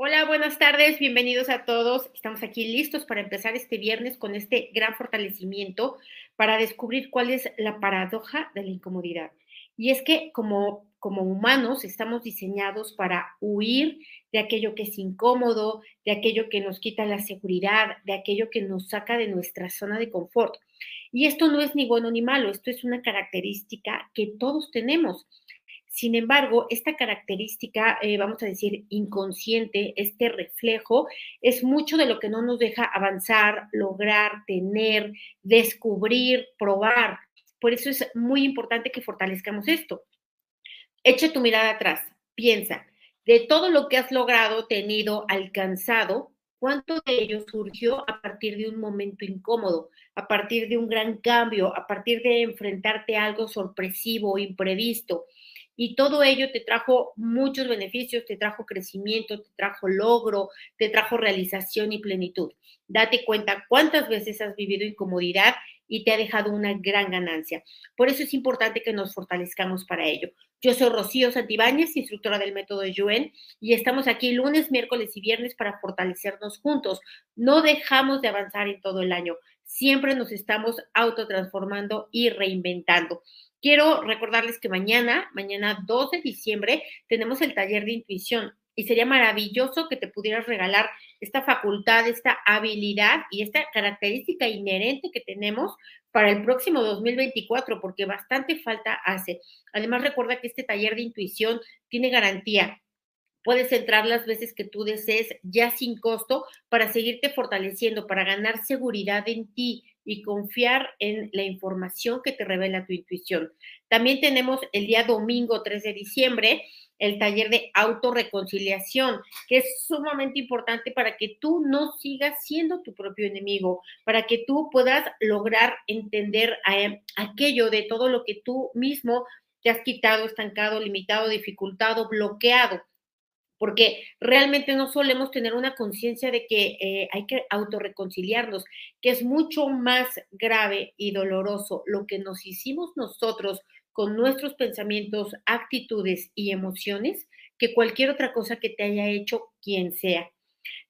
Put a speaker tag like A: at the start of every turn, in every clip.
A: Hola, buenas tardes, bienvenidos a todos. Estamos aquí listos para empezar este viernes con este gran fortalecimiento para descubrir cuál es la paradoja de la incomodidad. Y es que como, como humanos estamos diseñados para huir de aquello que es incómodo, de aquello que nos quita la seguridad, de aquello que nos saca de nuestra zona de confort. Y esto no es ni bueno ni malo, esto es una característica que todos tenemos. Sin embargo, esta característica, eh, vamos a decir, inconsciente, este reflejo, es mucho de lo que no nos deja avanzar, lograr, tener, descubrir, probar. Por eso es muy importante que fortalezcamos esto. Echa tu mirada atrás, piensa, de todo lo que has logrado, tenido, alcanzado, ¿cuánto de ello surgió a partir de un momento incómodo, a partir de un gran cambio, a partir de enfrentarte a algo sorpresivo, imprevisto? Y todo ello te trajo muchos beneficios, te trajo crecimiento, te trajo logro, te trajo realización y plenitud. Date cuenta cuántas veces has vivido incomodidad y te ha dejado una gran ganancia. Por eso es importante que nos fortalezcamos para ello. Yo soy Rocío Santibáñez, instructora del método Yuen, y estamos aquí lunes, miércoles y viernes para fortalecernos juntos. No dejamos de avanzar en todo el año. Siempre nos estamos autotransformando y reinventando. Quiero recordarles que mañana, mañana 2 de diciembre, tenemos el taller de intuición y sería maravilloso que te pudieras regalar esta facultad, esta habilidad y esta característica inherente que tenemos para el próximo 2024, porque bastante falta hace. Además, recuerda que este taller de intuición tiene garantía. Puedes entrar las veces que tú desees ya sin costo para seguirte fortaleciendo, para ganar seguridad en ti, y confiar en la información que te revela tu intuición. También tenemos el día domingo 3 de diciembre el taller de autorreconciliación, que es sumamente importante para que tú no sigas siendo tu propio enemigo, para que tú puedas lograr entender eh, aquello de todo lo que tú mismo te has quitado, estancado, limitado, dificultado, bloqueado porque realmente no solemos tener una conciencia de que eh, hay que autorreconciliarnos, que es mucho más grave y doloroso lo que nos hicimos nosotros con nuestros pensamientos, actitudes y emociones que cualquier otra cosa que te haya hecho quien sea.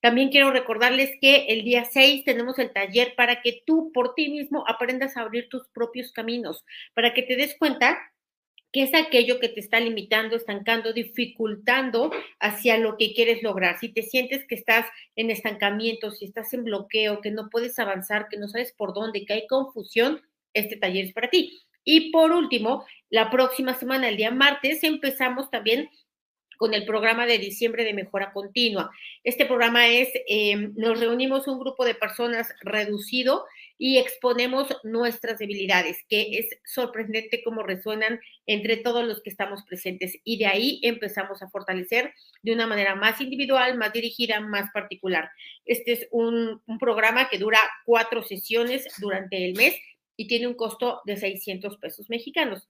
A: También quiero recordarles que el día 6 tenemos el taller para que tú por ti mismo aprendas a abrir tus propios caminos, para que te des cuenta ¿Qué es aquello que te está limitando, estancando, dificultando hacia lo que quieres lograr? Si te sientes que estás en estancamiento, si estás en bloqueo, que no puedes avanzar, que no sabes por dónde, que hay confusión, este taller es para ti. Y por último, la próxima semana, el día martes, empezamos también con el programa de diciembre de mejora continua. Este programa es, em, nos reunimos un grupo de personas reducido y exponemos nuestras debilidades, que es sorprendente cómo resuenan entre todos los que estamos presentes. Y de ahí empezamos a fortalecer de una manera más individual, más dirigida, más particular. Este es un, programa que dura cuatro sesiones durante el mes y tiene un costo de 600 pesos mexicanos.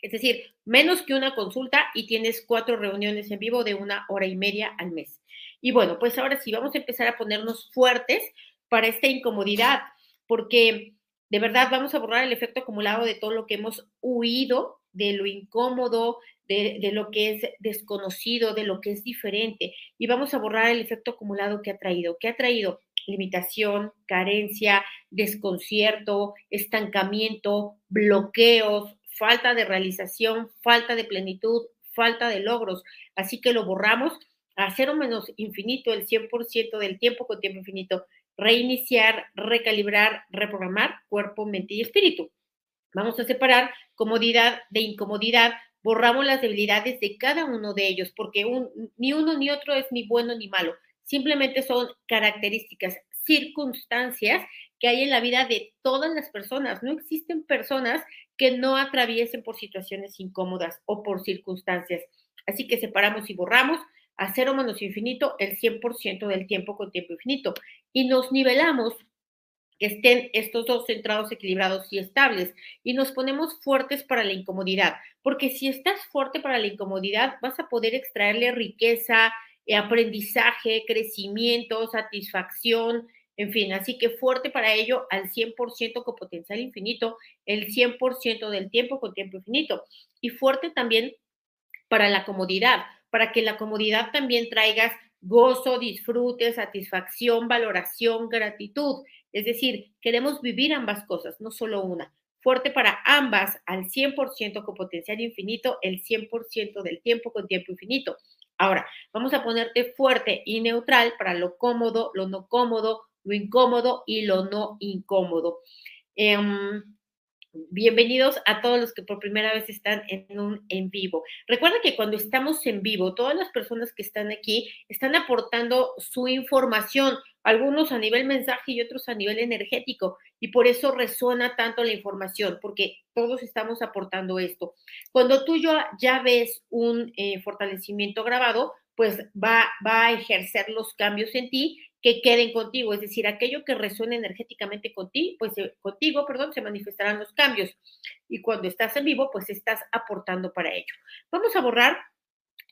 A: Es decir, menos que una consulta y tienes cuatro reuniones en vivo de una hora y media al mes. Y bueno, pues ahora sí, vamos a empezar a ponernos fuertes para esta incomodidad, porque de verdad vamos a borrar el efecto acumulado de todo lo que hemos huido, de lo incómodo, de, de, lo que es desconocido, de lo que es diferente, y vamos a borrar el efecto acumulado que ha traído. ¿Qué ha traído? Limitación, carencia, desconcierto, estancamiento, bloqueos, falta de realización, falta de plenitud, falta de logros. Así que lo borramos a cero menos infinito, el 100% del tiempo con tiempo infinito. Reiniciar, recalibrar, reprogramar cuerpo, mente y espíritu. Vamos a separar comodidad de incomodidad. Borramos las debilidades de cada uno de ellos, porque ni uno ni otro es ni bueno ni malo. Simplemente son características, circunstancias que hay en la vida de todas las personas. No existen personas que no atraviesen por situaciones incómodas o por circunstancias. Así que separamos y borramos a cero menos infinito el 100% del tiempo con tiempo infinito y nos nivelamos que estén estos dos centrados, equilibrados y estables y nos ponemos fuertes para la incomodidad, porque si estás fuerte para la incomodidad vas a poder extraerle riqueza, eh, aprendizaje, crecimiento, satisfacción, en fin, así que fuerte para ello al 100% con potencial infinito, el 100% del tiempo con tiempo infinito. Y fuerte también para la comodidad, para que la comodidad también traigas gozo, disfrute, satisfacción, valoración, gratitud. Es decir, queremos vivir ambas cosas, no solo una. Fuerte para ambas al 100% con potencial infinito, el 100% del tiempo con tiempo infinito. Ahora, vamos a ponerte fuerte y neutral para lo cómodo, lo no cómodo, lo incómodo y lo no incómodo. Em, Bienvenidos a todos los que por primera vez están en un en vivo. Recuerda que cuando estamos en vivo, todas las personas que están aquí están aportando su información, algunos a nivel mensaje y otros a nivel energético, y por eso resuena tanto la información, porque todos estamos aportando esto. Cuando tú ya, ves un eh, fortalecimiento grabado, pues va, va a ejercer los cambios en ti que queden contigo, es decir, aquello que resuene energéticamente contigo, pues eh, contigo, perdón, se manifestarán los cambios. Y cuando estás en vivo, pues estás aportando para ello. Vamos a borrar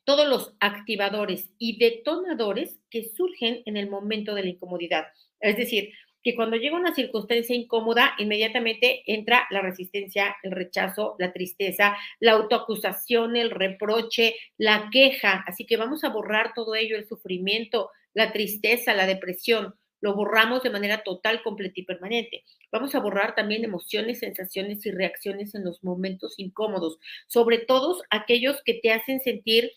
A: todos los activadores y detonadores que surgen en el momento de la incomodidad. Es decir, que cuando llega una circunstancia incómoda, inmediatamente entra la resistencia, el rechazo, la tristeza, la autoacusación, el reproche, la queja. Así que vamos a borrar todo ello, el sufrimiento, la tristeza, la depresión. Lo borramos de manera total, completa y permanente. Vamos a borrar también emociones, sensaciones y reacciones en los momentos incómodos, sobre todo aquellos que te hacen sentir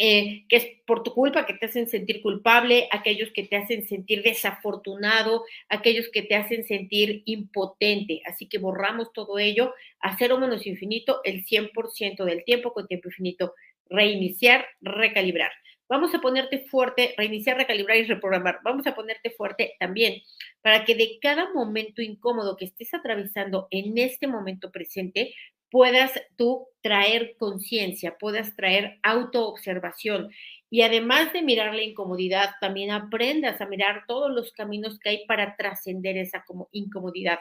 A: eh, que es por tu culpa, que te hacen sentir culpable, aquellos que te hacen sentir desafortunado, aquellos que te hacen sentir impotente. Así que borramos todo ello a cero menos infinito el 100% del tiempo con tiempo infinito. Reiniciar, recalibrar. Vamos a ponerte fuerte, reiniciar, recalibrar y reprogramar. Vamos a ponerte fuerte también para que de cada momento incómodo que estés atravesando en este momento presente, puedas tú traer conciencia, puedas traer autoobservación y además de mirar la incomodidad, también aprendas a mirar todos los caminos que hay para trascender esa incomodidad.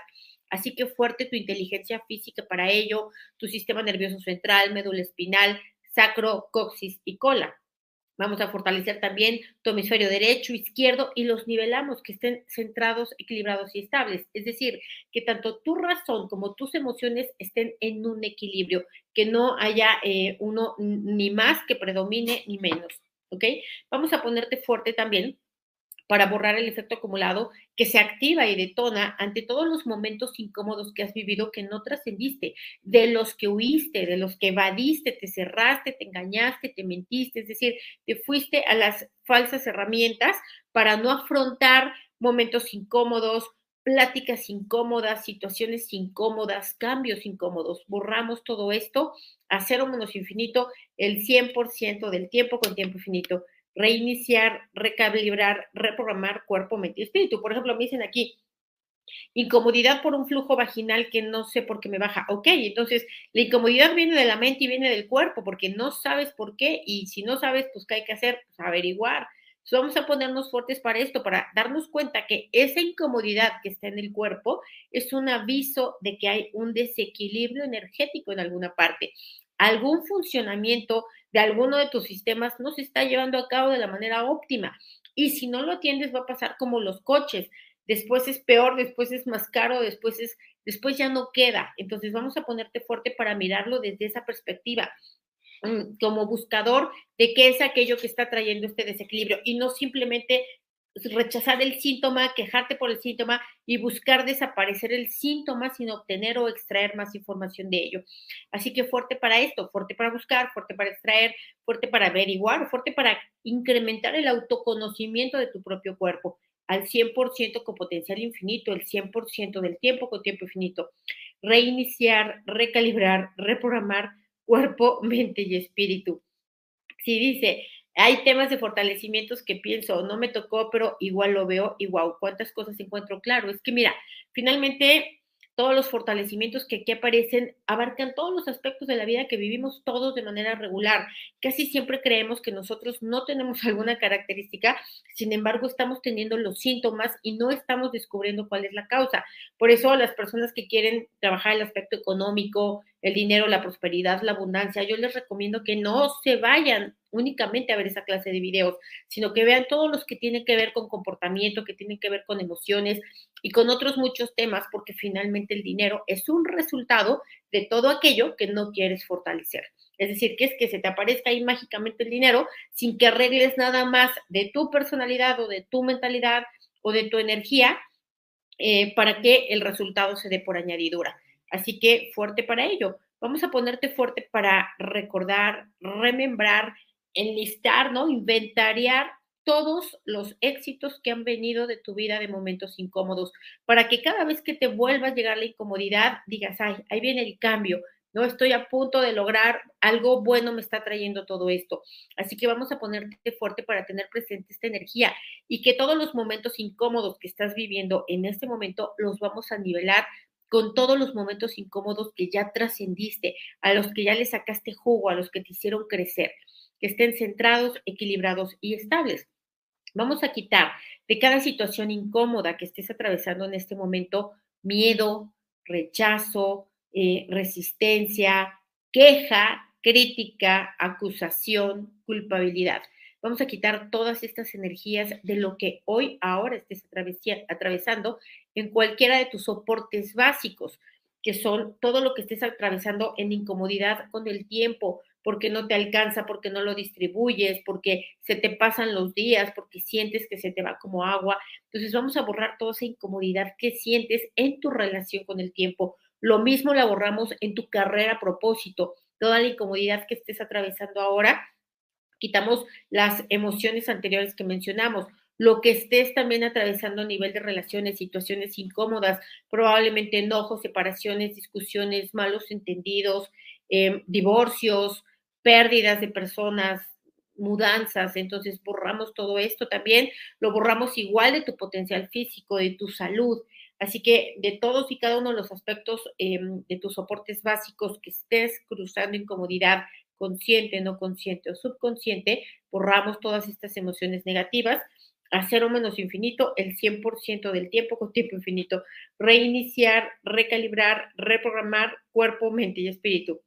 A: Así que fuerte tu inteligencia física para ello, tu sistema nervioso central, médula espinal, sacro, coxis y cola. Vamos a fortalecer también tu hemisferio derecho, izquierdo y los nivelamos, que estén centrados, equilibrados y estables. Es decir, que tanto tu razón como tus emociones estén en un equilibrio, que no haya eh, uno ni más que predomine ni menos. ¿Ok? Vamos a ponerte fuerte también para borrar el efecto acumulado que se activa y detona ante todos los momentos incómodos que has vivido que no trascendiste, de los que huiste, de los que evadiste, te cerraste, te engañaste, te mentiste, es decir, te fuiste a las falsas herramientas para no afrontar momentos incómodos, pláticas incómodas, situaciones incómodas, cambios incómodos. Borramos todo esto a cero menos infinito el 100% del tiempo con tiempo infinito reiniciar, recalibrar, reprogramar cuerpo, mente y espíritu. Por ejemplo, me dicen aquí, incomodidad por un flujo vaginal que no sé por qué me baja. Ok, entonces la incomodidad viene de la mente y viene del cuerpo porque no sabes por qué y si no sabes, pues ¿qué hay que hacer? Pues averiguar. Entonces, vamos a ponernos fuertes para esto, para darnos cuenta que esa incomodidad que está en el cuerpo es un aviso de que hay un desequilibrio energético en alguna parte algún funcionamiento de alguno de tus sistemas no se está llevando a cabo de la manera óptima. Y si no lo atiendes, va a pasar como los coches. Después es peor, después es más caro, después es, después ya no queda. Entonces vamos a ponerte fuerte para mirarlo desde esa perspectiva mm, como buscador de qué es aquello que está trayendo este desequilibrio y no simplemente rechazar el síntoma, quejarte por el síntoma y buscar desaparecer el síntoma sin obtener o extraer más información de ello. Así que fuerte para esto, fuerte para buscar, fuerte para extraer, fuerte para averiguar, fuerte para incrementar el autoconocimiento de tu propio cuerpo al 100% con potencial infinito, el 100% del tiempo con tiempo infinito. Reiniciar, recalibrar, reprogramar cuerpo, mente y espíritu. Si dice, hay temas de fortalecimientos que pienso, no me tocó, pero igual lo veo y wow, cuántas cosas encuentro claro. Es que mira, finalmente todos los fortalecimientos que aquí aparecen abarcan todos los aspectos de la vida que vivimos todos de manera regular. Casi siempre creemos que nosotros no tenemos alguna característica, sin embargo estamos teniendo los síntomas y no estamos descubriendo cuál es la causa. Por eso las personas que quieren trabajar el aspecto económico, el dinero, la prosperidad, la abundancia, yo les recomiendo que no se vayan únicamente a ver esa clase de videos, sino que vean todos los que tienen que ver con comportamiento, que tienen que ver con emociones y con otros muchos temas, porque finalmente el dinero es un resultado de todo aquello que no quieres fortalecer. Es decir, que es que se te aparezca ahí mágicamente el dinero sin que arregles nada más de tu personalidad o de tu mentalidad o de tu energía eh, para que el resultado se dé por añadidura. Así que fuerte para ello. Vamos a ponerte fuerte para recordar, remembrar, enlistar, ¿no? Inventariar todos los éxitos que han venido de tu vida de momentos incómodos, para que cada vez que te vuelva a llegar la incomodidad, digas, ay, ahí viene el cambio, no estoy a punto de lograr algo bueno, me está trayendo todo esto. Así que vamos a ponerte fuerte para tener presente esta energía y que todos los momentos incómodos que estás viviendo en este momento los vamos a nivelar con todos los momentos incómodos que ya trascendiste, a los que ya le sacaste jugo, a los que te hicieron crecer, que estén centrados, equilibrados y estables. Vamos a quitar de cada situación incómoda que estés atravesando en este momento miedo, rechazo, eh, resistencia, queja, crítica, acusación, culpabilidad. Vamos a quitar todas estas energías de lo que hoy, ahora estés atravesando en cualquiera de tus soportes básicos, que son todo lo que estés atravesando en incomodidad con el tiempo, porque no te alcanza, porque no lo distribuyes, porque se te pasan los días, porque sientes que se te va como agua. Entonces vamos a borrar toda esa incomodidad que sientes en tu relación con el tiempo. Lo mismo la borramos en tu carrera a propósito. Toda la incomodidad que estés atravesando ahora, quitamos las emociones anteriores que mencionamos lo que estés también atravesando a nivel de relaciones, situaciones incómodas, probablemente enojos, separaciones, discusiones, malos entendidos, em, divorcios, pérdidas de personas, mudanzas, entonces borramos todo esto también, lo borramos igual de tu potencial físico, de tu salud. Así que de todos y cada uno de los aspectos em, de tus soportes básicos que estés cruzando incomodidad, consciente, no consciente o subconsciente, borramos todas estas emociones negativas a cero menos infinito el 100% del tiempo con tiempo infinito. Reiniciar, recalibrar, reprogramar cuerpo, mente y espíritu.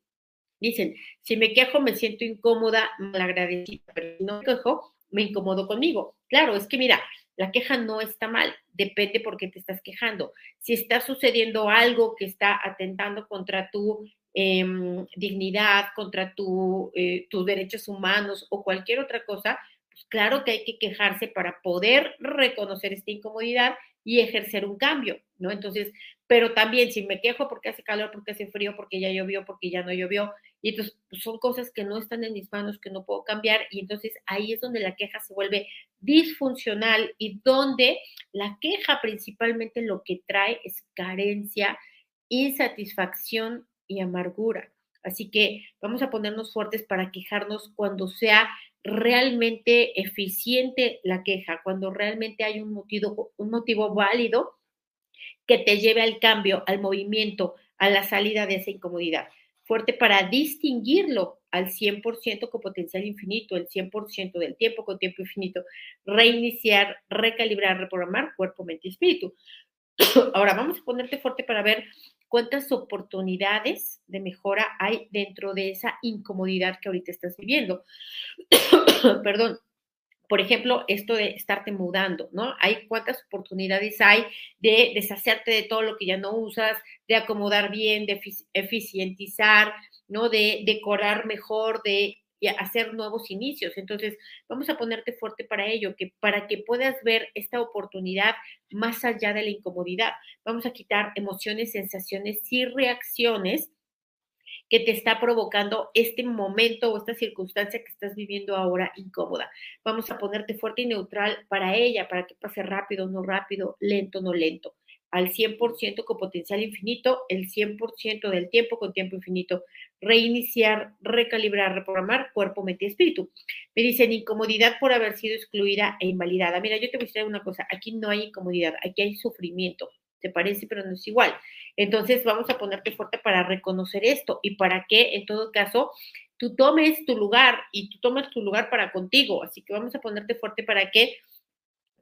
A: Dicen, si me quejo me siento incómoda, malagradecida, pero si no me quejo, me incomodo conmigo. Claro, es que mira, la queja no está mal, depende por qué te estás quejando. Si está sucediendo algo que está atentando contra tu em, dignidad, contra tu, eh, tus derechos humanos o cualquier otra cosa, pues claro que hay que quejarse para poder reconocer esta incomodidad y ejercer un cambio, ¿no? Entonces, pero también si me quejo porque hace calor, porque hace frío, porque ya llovió, porque ya no llovió, y entonces pues, son cosas que no están en mis manos, que no puedo cambiar, y entonces ahí es donde la queja se vuelve disfuncional y donde la queja principalmente lo que trae es carencia, insatisfacción y amargura. Así que vamos a ponernos fuertes para quejarnos cuando sea realmente eficiente la queja, cuando realmente hay un motivo, un motivo válido que te lleve al cambio, al movimiento, a la salida de esa incomodidad. Fuerte para distinguirlo al 100% con potencial infinito, el 100% del tiempo con tiempo infinito, reiniciar, recalibrar, reprogramar cuerpo, mente y espíritu. Ahora vamos a ponerte fuerte para ver cuántas oportunidades de mejora hay dentro de esa incomodidad que ahorita estás viviendo. Perdón. Por ejemplo, esto de estarte mudando, ¿no? Hay cuántas oportunidades hay de deshacerte de todo lo que ya no usas, de acomodar bien, de eficientizar, ¿no? De decorar mejor, de y hacer nuevos inicios. Entonces, vamos a ponerte fuerte para ello, que para que puedas ver esta oportunidad más allá de la incomodidad. Vamos a quitar emociones, sensaciones y reacciones que te está provocando este momento o esta circunstancia que estás viviendo ahora incómoda. Vamos a ponerte fuerte y neutral para ella, para que pase rápido, no rápido, lento, no lento al 100% con potencial infinito, el 100% del tiempo con tiempo infinito. Reiniciar, recalibrar, reprogramar cuerpo, mente espíritu. Me dicen incomodidad por haber sido excluida e invalidada. Mira, yo te voy a decir una cosa, aquí no hay incomodidad, aquí hay sufrimiento. Te parece, pero no es igual. Entonces vamos a ponerte fuerte para reconocer esto y para que en todo caso tú tomes tu lugar y tú tomes tu lugar para contigo. Así que vamos a ponerte fuerte para que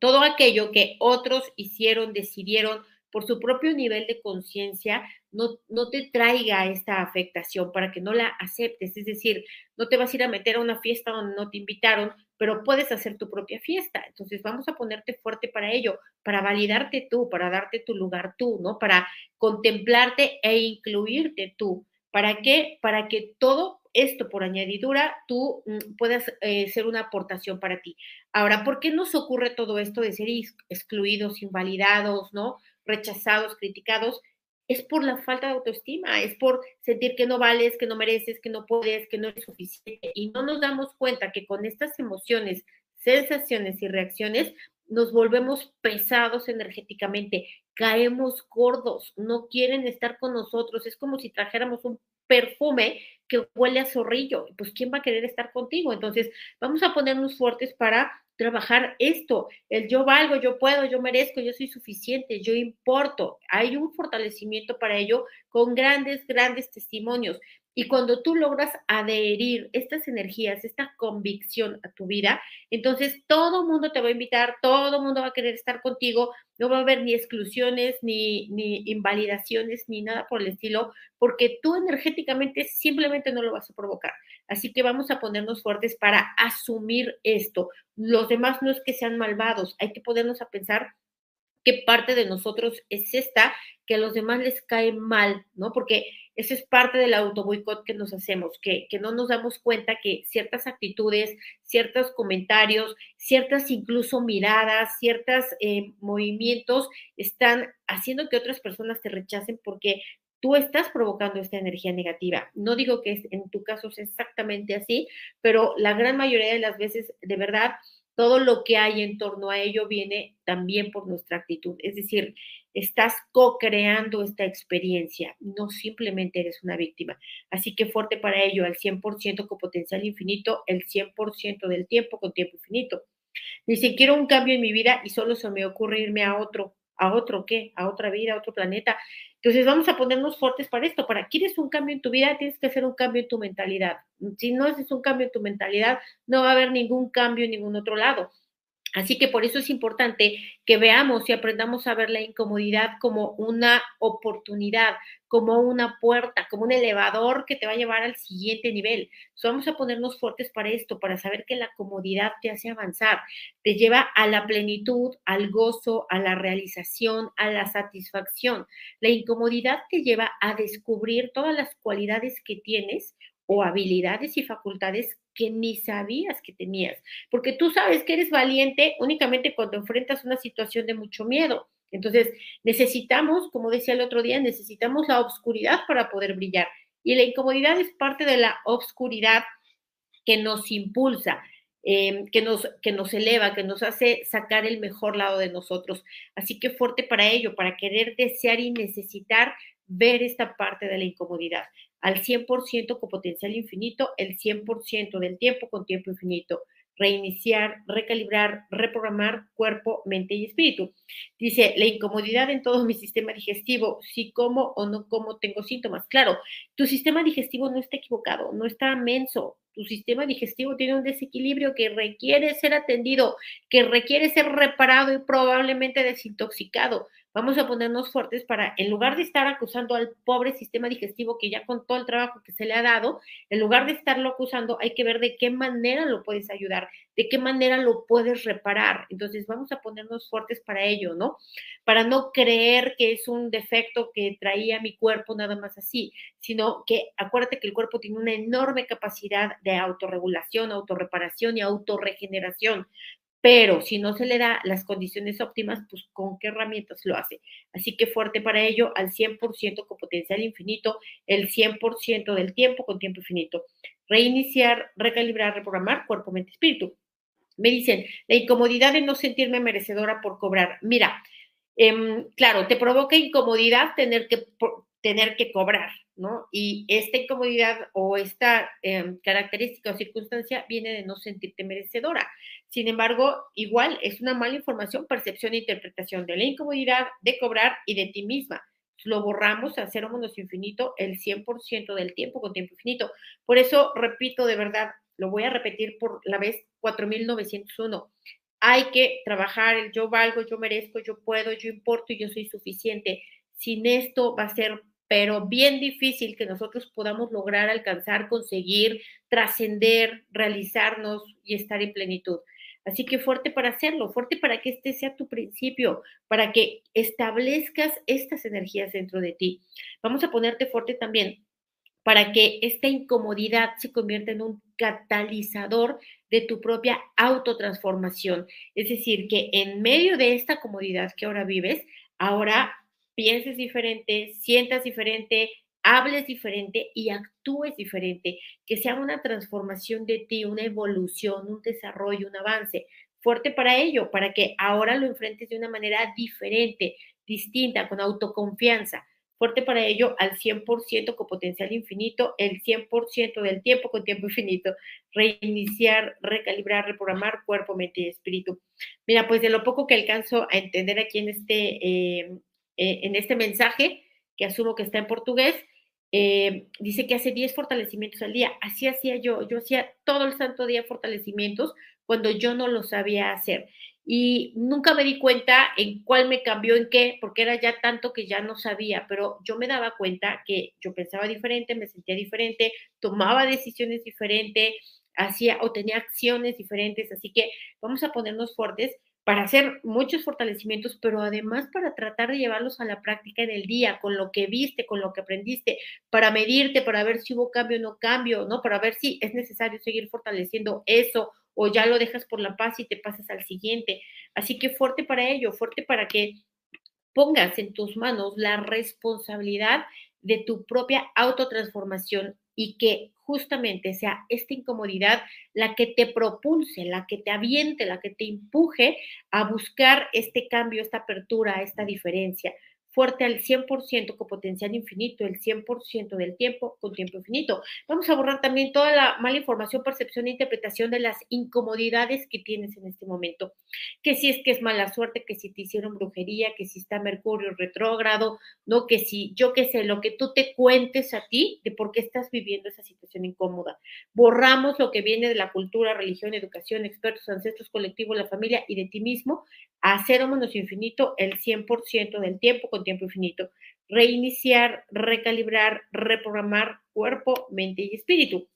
A: todo aquello que otros hicieron, decidieron, por su propio nivel de conciencia, no, no te traiga esta afectación para que no la aceptes. Es decir, no te vas a ir a meter a una fiesta donde no te invitaron, pero puedes hacer tu propia fiesta. Entonces vamos a ponerte fuerte para ello, para validarte tú, para darte tu lugar tú, ¿no? Para contemplarte e incluirte tú. ¿Para qué? Para que todo esto por añadidura tú mm, puedas eh, ser una aportación para ti. Ahora, ¿por qué nos ocurre todo esto de ser excluidos, invalidados, ¿no? Rechazados, criticados? Es por la falta de autoestima, es por sentir que no vales, que no mereces, que no puedes, que no eres suficiente. Y no nos damos cuenta que con estas emociones, sensaciones y reacciones nos volvemos pesados energéticamente, caemos gordos, no quieren estar con nosotros. Es como si trajéramos un perfume que huele a zorrillo. Pues, ¿quién va a querer estar contigo? Entonces, vamos a ponernos fuertes para trabajar esto, el yo valgo, yo puedo, yo merezco, yo soy suficiente, yo importo. Hay un fortalecimiento para ello con grandes, grandes testimonios. Y cuando tú logras adherir estas energías, esta convicción a tu vida, entonces todo el mundo te va a invitar, todo el mundo va a querer estar contigo, no va a haber ni exclusiones, ni, ni invalidaciones, ni nada por el estilo, porque tú energéticamente simplemente no lo vas a provocar. Así que vamos a ponernos fuertes para asumir esto. Los demás no es que sean malvados, hay que ponernos a pensar qué parte de nosotros es esta que a los demás les cae mal, ¿no? Porque eso es parte del autoboicot que nos hacemos, que, no nos damos cuenta que ciertas actitudes, ciertos comentarios, ciertas incluso miradas, ciertos eh, movimientos están haciendo que otras personas te rechacen porque tú estás provocando esta energía negativa. No digo que en tu caso sea exactamente así, pero la gran mayoría de las veces, de verdad, todo lo que hay en torno a ello viene también por nuestra actitud. Es decir, estás co-creando esta experiencia, no simplemente eres una víctima. Así que fuerte para ello, al 100% con potencial infinito, el 100% del tiempo con tiempo infinito. Dice, quiero un cambio en mi vida y solo se me ocurre irme a otro. ¿A otro qué? ¿A otra vida? ¿A otro planeta? Entonces vamos a ponernos fuertes para esto. Para quieres un cambio en tu vida, tienes que hacer un cambio en tu mentalidad. Si no haces un cambio en tu mentalidad, no va a haber ningún cambio en ningún otro lado. Así que por eso es importante que veamos y aprendamos a ver la incomodidad como una oportunidad, como una puerta, como un elevador que te va a llevar al siguiente nivel. vamos a ponernos fuertes para esto, para saber que la comodidad te hace avanzar, te lleva a la plenitud, al gozo, a la realización, a la satisfacción. La incomodidad te lleva a descubrir todas las cualidades que tienes o habilidades y facultades que ni sabías que tenías, porque tú sabes que eres valiente únicamente cuando enfrentas una situación de mucho miedo. Entonces, necesitamos, como decía el otro día, necesitamos la obscuridad para poder brillar. Y la incomodidad es parte de la obscuridad que nos impulsa, em, que, nos, que nos eleva, que nos hace sacar el mejor lado de nosotros. Así que fuerte para ello, para querer desear y necesitar ver esta parte de la incomodidad al 100% con potencial infinito, el 100% del tiempo con tiempo infinito. Reiniciar, recalibrar, reprogramar cuerpo, mente y espíritu. Dice, la incomodidad en todo mi sistema digestivo, si como o no como tengo síntomas. Claro, tu sistema digestivo no está equivocado, no está menso. Tu sistema digestivo tiene un desequilibrio que requiere ser atendido, que requiere ser reparado y probablemente desintoxicado vamos a ponernos fuertes para, en lugar de estar acusando al pobre sistema digestivo que ya con todo el trabajo que se le ha dado, en lugar de estarlo acusando, hay que ver de qué manera lo puedes ayudar, de qué manera lo puedes reparar. Entonces, vamos a ponernos fuertes para ello, ¿no? Para no creer que es un defecto que traía mi cuerpo nada más así, sino que acuérdate que el cuerpo tiene una enorme capacidad de autorregulación, autorreparación y autorregeneración pero si no se le da las condiciones óptimas, pues con qué herramientas lo hace. Así que fuerte para ello, al 100% con potencial infinito, el 100% del tiempo con tiempo infinito. Reiniciar, recalibrar, reprogramar cuerpo, mente, espíritu. Me dicen, la incomodidad de no sentirme merecedora por cobrar. Mira, em, claro, te provoca incomodidad tener que, tener que cobrar, ¿no? Y esta incomodidad o esta em, característica o circunstancia viene de no sentirte merecedora. Sin embargo, igual es una mala información, percepción e interpretación de la incomodidad, de cobrar y de ti misma. Lo borramos a cero menos infinito el 100% del tiempo con tiempo infinito. Por eso, repito de verdad, lo voy a repetir por la vez 4901. Hay que trabajar el yo valgo, yo merezco, yo puedo, yo importo y yo soy suficiente. Sin esto va a ser pero bien difícil que nosotros podamos lograr alcanzar, conseguir, trascender, realizarnos y estar en plenitud. Así que fuerte para hacerlo, fuerte para que este sea tu principio, para que establezcas estas energías dentro de ti. Vamos a ponerte fuerte también para que esta incomodidad se convierta en un catalizador de tu propia autotransformación. Es decir, que en medio de esta comodidad que ahora vives, ahora pienses diferente, sientas diferente, hables diferente y actúes diferente, que sea una transformación de ti, una evolución, un desarrollo, un avance fuerte para ello, para que ahora lo enfrentes de una manera diferente, distinta, con autoconfianza. Fuerte para ello al 100% con potencial infinito, el 100% del tiempo con tiempo infinito. Reiniciar, recalibrar, reprogramar cuerpo, mente y espíritu. Mira, pues de lo poco que alcanzo a entender aquí en este, eh, eh, en este mensaje, que asumo que está en portugués, eh, dice que hace 10 fortalecimientos al día. Así hacía yo. Yo hacía todo el santo día fortalecimientos cuando yo no lo sabía hacer y nunca me di cuenta en cuál me cambió en qué, porque era ya tanto que ya no sabía, pero yo me daba cuenta que yo pensaba diferente, me sentía diferente, tomaba decisiones diferentes, hacía o tenía acciones diferentes, así que vamos a ponernos fuertes para hacer muchos fortalecimientos, pero además para tratar de llevarlos a la práctica en el día, con lo que viste, con lo que aprendiste, para medirte, para ver si hubo cambio o no cambio, ¿no? Para ver si es necesario seguir fortaleciendo eso o ya lo dejas por la paz y te pasas al siguiente. Así que fuerte para ello, fuerte para que pongas en tus manos la responsabilidad de tu propia autotransformación y que justamente sea esta incomodidad la que te propulse, la que te aviente, la que te empuje a buscar este cambio, esta apertura, esta diferencia fuerte al 100% con potencial infinito, el 100% del tiempo con tiempo infinito. Vamos a borrar también toda la mala información, percepción e interpretación de las incomodidades que tienes en este momento. Que si es que es mala suerte, que si te hicieron brujería, que si está Mercurio retrógrado, no, que si yo qué sé, lo que tú te cuentes a ti de por qué estás viviendo esa situación incómoda. Borramos lo que viene de la cultura, religión, educación, expertos, ancestros, colectivos, la familia y de ti mismo menos infinito el 100% del tiempo con tiempo infinito. Reiniciar, recalibrar, reprogramar cuerpo, mente y espíritu.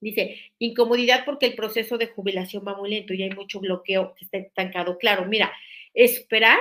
A: Dice, incomodidad porque el proceso de jubilación va muy lento y hay mucho bloqueo que está estancado. Claro, mira, esperar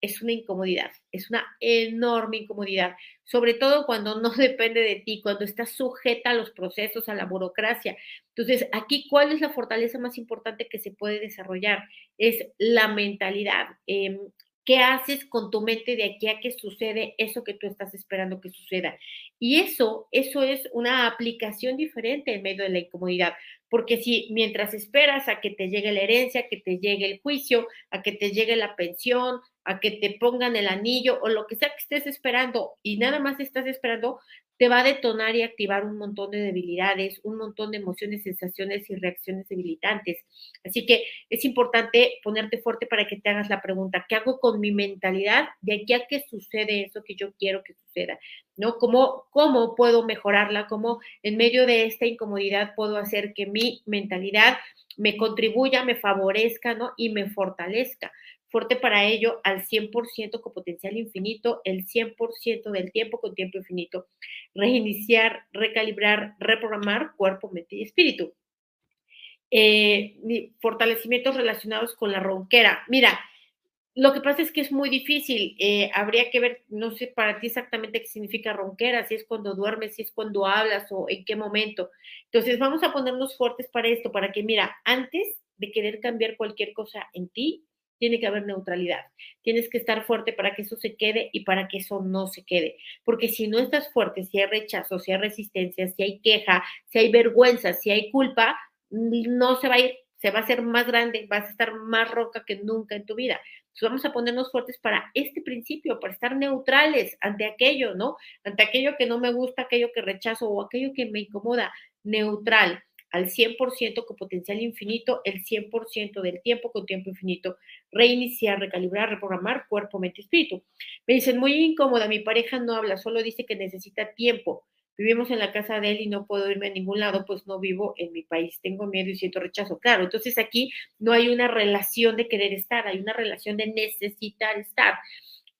A: es una incomodidad, es una enorme incomodidad, sobre todo cuando no depende de ti, cuando estás sujeta a los procesos, a la burocracia. Entonces, aquí, ¿cuál es la fortaleza más importante que se puede desarrollar? Es la mentalidad. Em, ¿Qué haces con tu mente de aquí a que sucede eso que tú estás esperando que suceda? Y eso, eso es una aplicación diferente en medio de la incomodidad, porque si mientras esperas a que te llegue la herencia, que te llegue el juicio, a que te llegue la pensión, a que te pongan el anillo o lo que sea que estés esperando y nada más estás esperando, te va a detonar y activar un montón de debilidades, un montón de emociones, sensaciones y reacciones debilitantes. Así que es importante ponerte fuerte para que te hagas la pregunta, ¿qué hago con mi mentalidad de aquí a que sucede eso que yo quiero que suceda? ¿No? ¿Cómo, cómo puedo mejorarla? ¿Cómo en medio de esta incomodidad puedo hacer que mi mentalidad me contribuya, me favorezca, ¿no? Y me fortalezca fuerte para ello al 100% con potencial infinito, el 100% del tiempo con tiempo infinito. Reiniciar, recalibrar, reprogramar cuerpo, mente y espíritu. Eh, fortalecimientos relacionados con la ronquera. Mira, lo que pasa es que es muy difícil. Eh, habría que ver, no sé para ti exactamente qué significa ronquera, si es cuando duermes, si es cuando hablas o en qué momento. Entonces, vamos a ponernos fuertes para esto, para que, mira, antes de querer cambiar cualquier cosa en ti, tiene que haber neutralidad. Tienes que estar fuerte para que eso se quede y para que eso no se quede. Porque si no estás fuerte, si hay rechazo, si hay resistencia, si hay queja, si hay vergüenza, si hay culpa, no se va a ir, se va a hacer más grande, vas a estar más roca que nunca en tu vida. Entonces vamos a ponernos fuertes para este principio, para estar neutrales ante aquello, ¿no? Ante aquello que no me gusta, aquello que rechazo o aquello que me incomoda, neutral al 100% con potencial infinito, el 100% del tiempo con tiempo infinito. Reiniciar, recalibrar, reprogramar cuerpo, mente, espíritu. Me dicen, muy incómoda, mi pareja no habla, solo dice que necesita tiempo. Vivimos en la casa de él y no puedo irme a ningún lado, pues no vivo en mi país. Tengo miedo y siento rechazo. Claro, entonces aquí no hay una relación de querer estar, hay una relación de necesitar estar.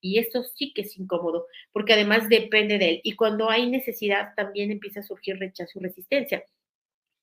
A: Y esto sí que es incómodo, porque además depende de él. Y cuando hay necesidad, también empieza a surgir rechazo y resistencia.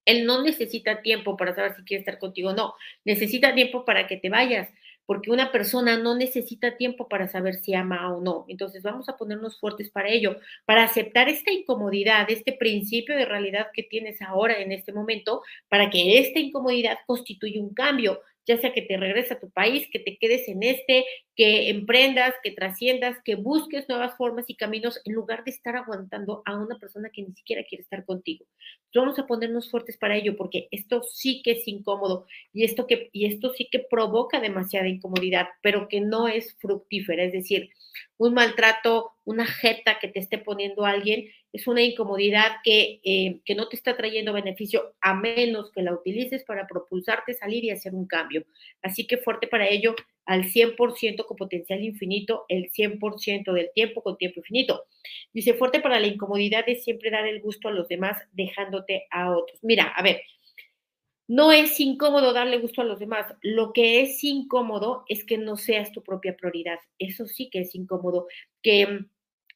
A: Él no necesita tiempo para saber si quiere estar contigo o no. Necesita tiempo para que te vayas, porque una persona no necesita tiempo para saber si ama o no. Entonces vamos a ponernos fuertes para ello, para aceptar esta incomodidad, este principio de realidad que tienes ahora en este momento, para que esta incomodidad constituya un cambio ya sea que te regreses a tu país, que te quedes en este, que emprendas, que trasciendas, que busques nuevas formas y caminos en lugar de estar aguantando a una persona que ni siquiera quiere estar contigo. Vamos a ponernos fuertes para ello porque esto sí que es incómodo y esto, que, y esto sí que provoca demasiada incomodidad, pero que no es fructífera, es decir, un maltrato, una jeta que te esté poniendo alguien, es una incomodidad que, eh, que no te está trayendo beneficio a menos que la utilices para propulsarte, salir y hacer un cambio. Así que fuerte para ello al 100% con potencial infinito, el 100% del tiempo con tiempo infinito. Dice, fuerte para la incomodidad es siempre dar el gusto a los demás dejándote a otros. Mira, a ver, no es incómodo darle gusto a los demás. Lo que es incómodo es que no seas tu propia prioridad. Eso sí que es incómodo. Que mm,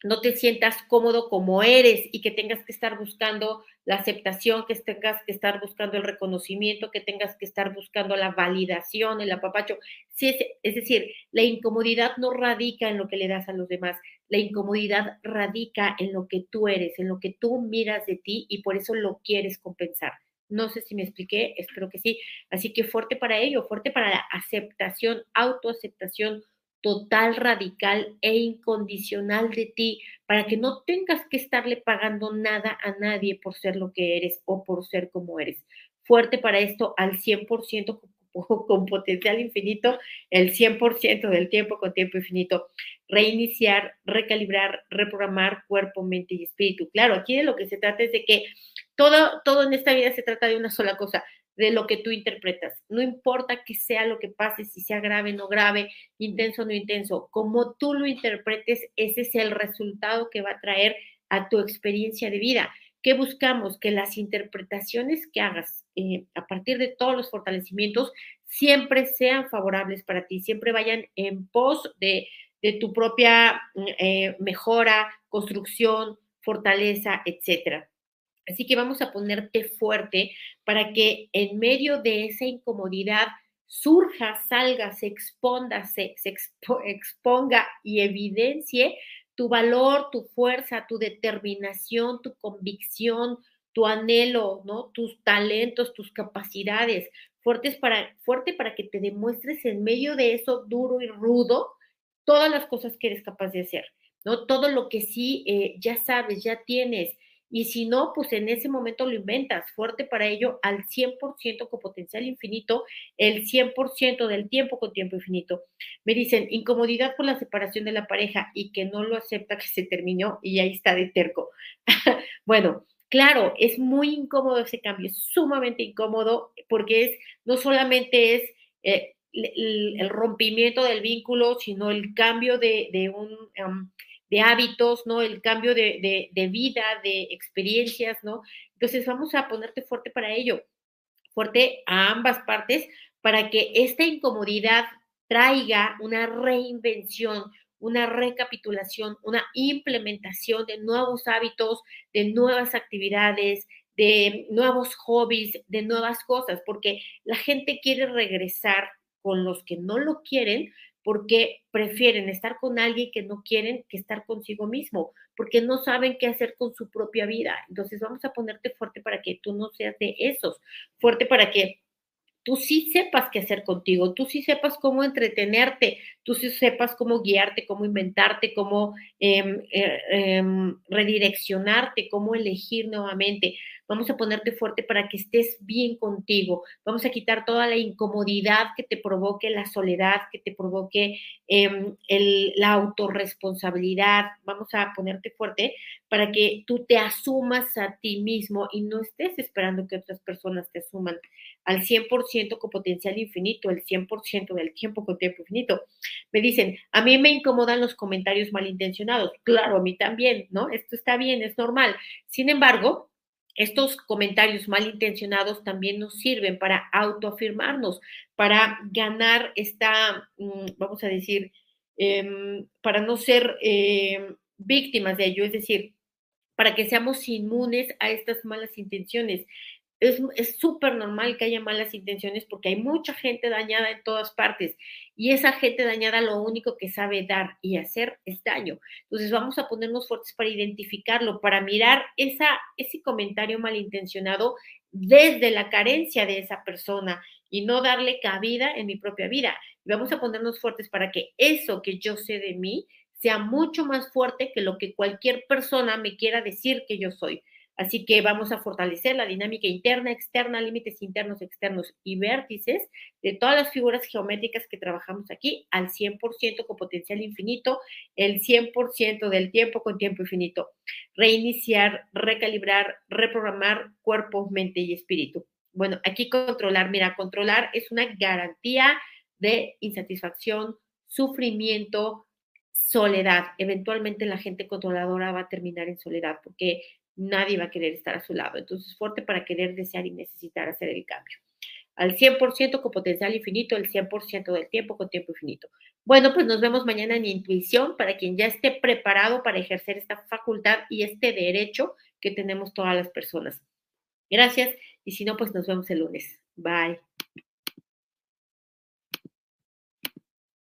A: no te sientas cómodo como eres y que tengas que estar buscando la aceptación, que tengas que estar buscando el reconocimiento, que tengas que estar buscando la validación, el apapacho. es, es decir, la incomodidad no radica en lo que le das a los demás, la incomodidad radica en lo que tú eres, en lo que tú miras de ti y por eso lo quieres compensar. No sé si me expliqué, espero que sí. Así que fuerte para ello, fuerte para la aceptación, autoaceptación total, radical e incondicional de ti, para que no tengas que estarle pagando nada a nadie por ser lo que eres o por ser como eres. Fuerte para esto al 100% con potencial infinito, el 100% del tiempo con tiempo infinito. Reiniciar, recalibrar, reprogramar cuerpo, mente y espíritu. Claro, aquí de lo que se trata es de que todo, todo en esta vida se trata de una sola cosa, de lo que tú interpretas. No importa que sea lo que pase, si sea grave, no grave, intenso, no intenso, como tú lo interpretes, ese es el resultado que va a traer a tu experiencia de vida. ¿Qué buscamos? Que las interpretaciones que hagas eh, a partir de todos los fortalecimientos siempre sean favorables para ti, siempre vayan en pos de, tu propia eh, mejora, construcción, fortaleza, etcétera. Así que vamos a ponerte fuerte para que en medio de esa incomodidad surja, salga, se exponga, se, exponga y evidencie tu valor, tu fuerza, tu determinación, tu convicción, tu anhelo, ¿no? Tus talentos, tus capacidades, para, fuerte para que te demuestres en medio de eso duro y rudo todas las cosas que eres capaz de hacer, ¿no? Todo lo que sí eh, ya sabes, ya tienes, y si no, pues en ese momento lo inventas, fuerte para ello al 100% con potencial infinito, el 100% del tiempo con tiempo infinito. Me dicen, incomodidad por la separación de la pareja y que no lo acepta que se terminó y ahí está de terco. bueno, claro, es muy incómodo ese cambio, es sumamente incómodo porque es, no solamente es... Eh, el, rompimiento del vínculo, sino el cambio de, un, de hábitos, ¿no? El cambio de, vida, de experiencias, ¿no? Entonces vamos a ponerte fuerte para ello, fuerte a ambas partes, para que esta incomodidad traiga una reinvención, una recapitulación, una implementación de nuevos hábitos, de nuevas actividades, de nuevos hobbies, de nuevas cosas, porque la gente quiere regresar con los que no lo quieren, porque prefieren estar con alguien que no quieren que estar consigo mismo, porque no saben qué hacer con su propia vida. Entonces vamos a ponerte fuerte para que tú no seas de esos, fuerte para que tú sí sepas qué hacer contigo, tú sí sepas cómo entretenerte, tú sí sepas cómo guiarte, cómo inventarte, cómo em, eh, em, redireccionarte, cómo elegir nuevamente. Vamos a ponerte fuerte para que estés bien contigo. Vamos a quitar toda la incomodidad que te provoque la soledad, que te provoque em, la autorresponsabilidad. Vamos a ponerte fuerte para que tú te asumas a ti mismo y no estés esperando que otras personas te asuman al 100% con potencial infinito, el 100% del tiempo con tiempo infinito. Me dicen, a mí me incomodan los comentarios malintencionados. Claro, a mí también, ¿no? Esto está bien, es normal. Sin embargo, estos comentarios malintencionados también nos sirven para autoafirmarnos, para ganar esta, mm, vamos a decir, em, para no ser em, víctimas de ello, es decir, para que seamos inmunes a estas malas intenciones es súper normal que haya malas intenciones porque hay mucha gente dañada en todas partes y esa gente dañada lo único que sabe dar y hacer es daño. Entonces vamos a ponernos fuertes para identificarlo, para mirar ese comentario malintencionado desde la carencia de esa persona y no darle cabida en mi propia vida. Vamos a ponernos fuertes para que eso que yo sé de mí sea mucho más fuerte que lo que cualquier persona me quiera decir que yo soy. Así que vamos a fortalecer la dinámica interna, externa, límites internos, externos y vértices de todas las figuras geométricas que trabajamos aquí al 100% con potencial infinito, el 100% del tiempo con tiempo infinito. Reiniciar, recalibrar, reprogramar cuerpo, mente y espíritu. Bueno, aquí controlar, mira, controlar es una garantía de insatisfacción, sufrimiento, soledad. Eventualmente la gente controladora va a terminar en soledad porque nadie va a querer estar a su lado. Entonces, fuerte para querer, desear y necesitar hacer el cambio. Al 100% con potencial infinito, el 100% del tiempo con tiempo infinito. Bueno, pues nos vemos mañana en Intuición para quien ya esté preparado para ejercer esta facultad y este derecho que tenemos todas las personas. Gracias y si no, pues nos vemos el lunes. Bye.